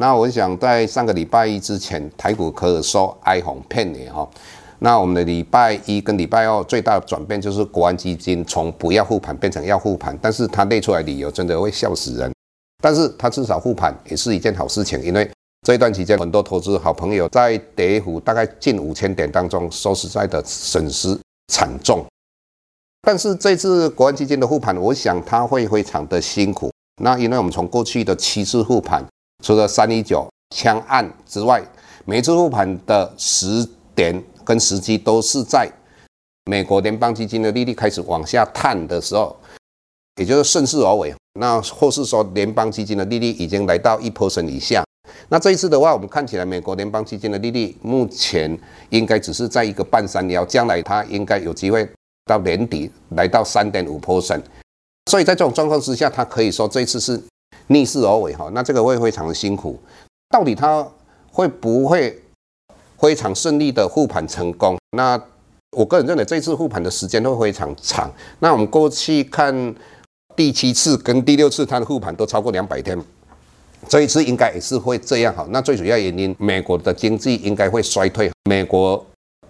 那我想在上个礼拜一之前，台股可以说哀鸿遍野哈。那我们的礼拜一跟礼拜二最大的转变就是国安基金从不要护盘变成要护盘，但是它列出来理由真的会笑死人。但是他至少护盘也是一件好事情，因为这一段期间很多投资好朋友在跌幅大概近五千点当中，说实在的损失惨重。但是这次国安基金的护盘，我想他会非常的辛苦。那因为我们从过去的七次护盘。除了三一九枪案之外，每一次复盘的时点跟时机都是在美国联邦基金的利率开始往下探的时候，也就是顺势而为。那或是说联邦基金的利率已经来到一 percent 以下。那这一次的话，我们看起来美国联邦基金的利率目前应该只是在一个半山腰，将来它应该有机会到年底来到三点五 percent。所以在这种状况之下，它可以说这一次是。逆势而为哈，那这个会非常的辛苦。到底它会不会非常顺利的护盘成功？那我个人认为这次护盘的时间会非常长。那我们过去看第七次跟第六次它的护盘都超过两百天，这一次应该也是会这样哈。那最主要原因，美国的经济应该会衰退，美国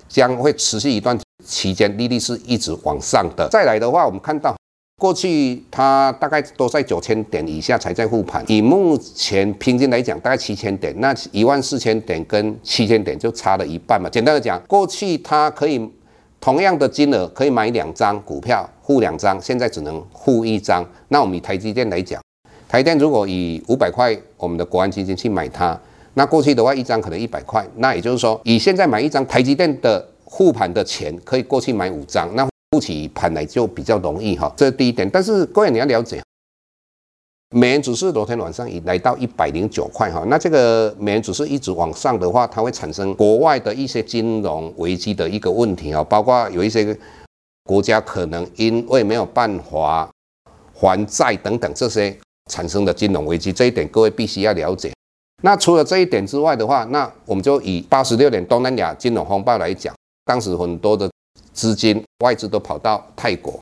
将会持续一段期间利率是一直往上的。再来的话，我们看到。过去它大概都在九千点以下才在护盘，以目前平均来讲，大概七千点，那一万四千点跟七千点就差了一半嘛。简单的讲，过去它可以同样的金额可以买两张股票护两张，现在只能护一张。那我们以台积电来讲，台电如果以五百块我们的国安基金去买它，那过去的话一张可能一百块，那也就是说，以现在买一张台积电的护盘的钱，可以过去买五张，那。不起盘来就比较容易哈，这是第一点。但是各位你要了解，美元指数昨天晚上已来到一百零九块哈，那这个美元指数一直往上的话，它会产生国外的一些金融危机的一个问题啊，包括有一些国家可能因为没有办法还债等等这些产生的金融危机，这一点各位必须要了解。那除了这一点之外的话，那我们就以八十六年东南亚金融风暴来讲，当时很多的。资金外资都跑到泰国，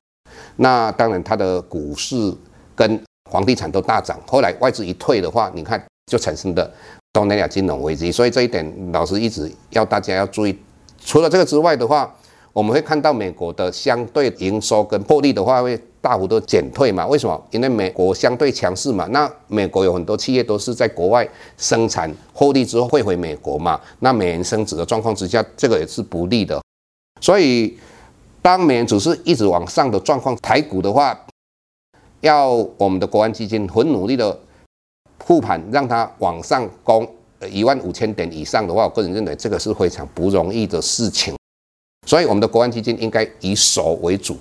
那当然它的股市跟房地产都大涨。后来外资一退的话，你看就产生的东南亚金融危机。所以这一点老师一直要大家要注意。除了这个之外的话，我们会看到美国的相对营收跟获利的话会大幅度减退嘛？为什么？因为美国相对强势嘛。那美国有很多企业都是在国外生产获利之后汇回美国嘛。那美元升值的状况之下，这个也是不利的。所以，当美元指数一直往上的状况，台股的话，要我们的国安基金很努力的护盘，让它往上攻一万五千点以上的话，我个人认为这个是非常不容易的事情。所以，我们的国安基金应该以守为主。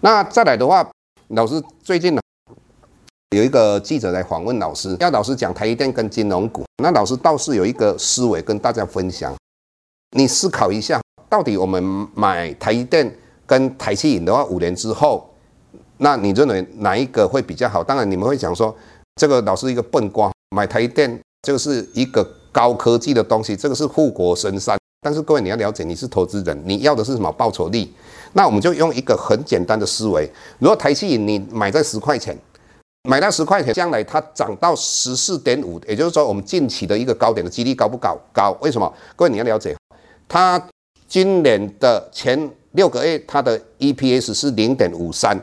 那再来的话，老师最近呢，有一个记者来访问老师，要老师讲台积电跟金融股。那老师倒是有一个思维跟大家分享，你思考一下。到底我们买台电跟台企银的话，五年之后，那你认为哪一个会比较好？当然你们会讲说，这个老是一个笨瓜，买台积电就是一个高科技的东西，这个是护国神山。但是各位你要了解，你是投资人，你要的是什么报酬率？那我们就用一个很简单的思维，如果台企银你买在十块钱，买到十块钱，将来它涨到十四点五，也就是说我们近期的一个高点的几率高不高？高。为什么？各位你要了解，它。今年的前六个月，它的 EPS 是零点五三，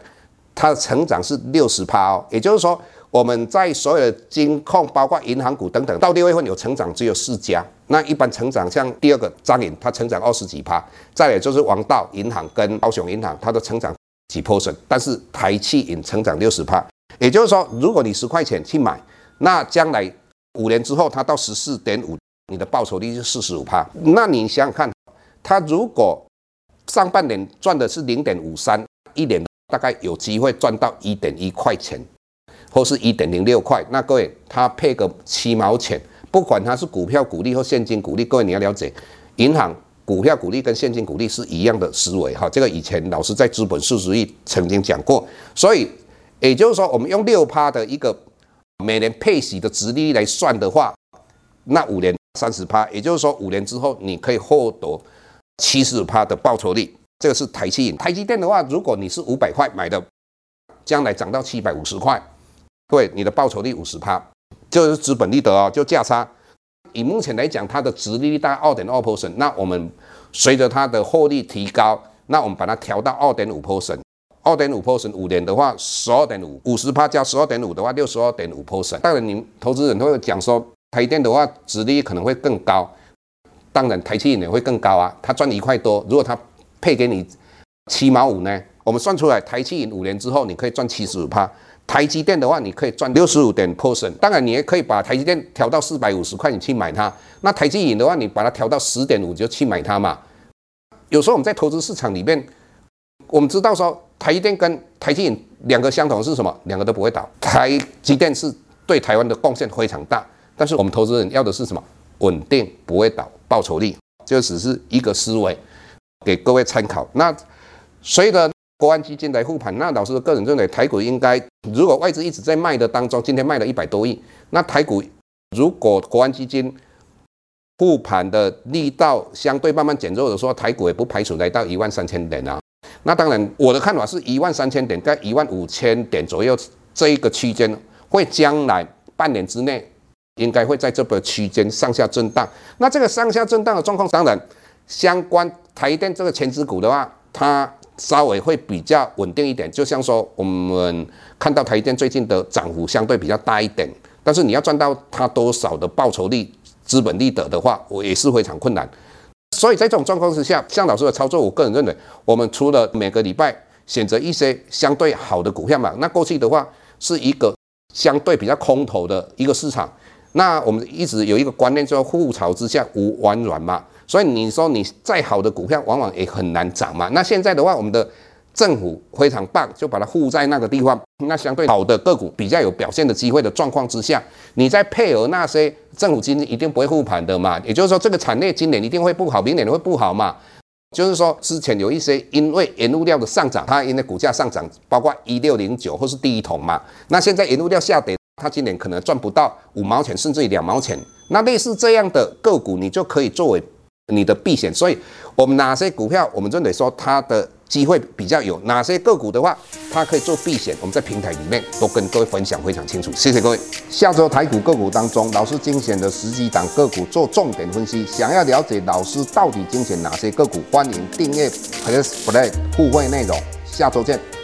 它的成长是六十趴哦。也就是说，我们在所有的金控，包括银行股等等，到六月份有成长只有四家。那一般成长，像第二个彰银，它成长二十几趴。再来就是王道银行跟高雄银行，它的成长几 percent，但是台企银成长六十趴，也就是说，如果你十块钱去买，那将来五年之后它到十四点五，你的报酬率是四十五趴。那你想想看，他如果上半年赚的是零点五三，一年大概有机会赚到一点一块钱，或是一点零六块。那各位，他配个七毛钱，不管它是股票股利或现金股利，各位你要了解，银行。股票股利跟现金股利是一样的思维哈，这个以前老师在资本四十亿曾经讲过，所以也就是说，我们用六趴的一个每年配息的殖利率来算的话，那五年三十趴，也就是说五年之后你可以获得七十趴的报酬率，这个是台积电。台积电的话，如果你是五百块买的，将来涨到七百五十块，对，你的报酬率五十趴，就是资本利得哦，就价差。以目前来讲，它的殖利率大概二点二 percent，那我们随着它的获利提高，那我们把它调到二点五 percent，二点五 percent 五年的话，十二点五，五十趴加十二点五的话，六十二点五 percent。当然，你投资人都会讲说，台电的话，殖利率可能会更高。当然，台积电也会更高啊，它赚一块多，如果它配给你七毛五呢，我们算出来，台积电五年之后你可以赚七十五趴。台积电的话，你可以赚六十五点 percent。当然，你也可以把台积电调到四百五十块，你去买它。那台积银的话，你把它调到十点五，就去买它嘛。有时候我们在投资市场里面，我们知道说台积电跟台积银两个相同是什么？两个都不会倒。台积电是对台湾的贡献非常大，但是我们投资人要的是什么？稳定不会倒，报酬率。这只是一个思维，给各位参考。那随着国安基金来护盘，那老师的个人认为，台股应该如果外资一直在卖的当中，今天卖了一百多亿，那台股如果国安基金护盘的力道相对慢慢减弱的时候，台股也不排除来到一万三千点啊。那当然，我的看法是一万三千点在一万五千点左右这一个区间，会将来半年之内应该会在这个区间上下震荡。那这个上下震荡的状况，当然相关台电这个权值股的话，它。稍微会比较稳定一点，就像说我们看到台电最近的涨幅相对比较大一点，但是你要赚到它多少的报酬率、资本利得的话，我也是非常困难。所以在这种状况之下，向老师的操作，我个人认为，我们除了每个礼拜选择一些相对好的股票嘛，那过去的话是一个相对比较空头的一个市场，那我们一直有一个观念，叫覆巢之下无完卵嘛。所以你说你再好的股票，往往也很难涨嘛。那现在的话，我们的政府非常棒，就把它护在那个地方。那相对好的个股比较有表现的机会的状况之下，你再配合那些政府基金一定不会护盘的嘛。也就是说，这个产业今年一定会不好，明年会不好嘛。就是说，之前有一些因为原物料的上涨，它因为股价上涨，包括一六零九或是第一桶嘛。那现在原物料下跌，它今年可能赚不到五毛钱，甚至于两毛钱。那类似这样的个股，你就可以作为。你的避险，所以我们哪些股票，我们认为说它的机会比较有，哪些个股的话，它可以做避险，我们在平台里面都跟各位分享非常清楚。谢谢各位。下周台股个股当中，老师精选的十几档个股做重点分析。想要了解老师到底精选哪些个股，欢迎订阅 Plus Play 互惠内容。下周见。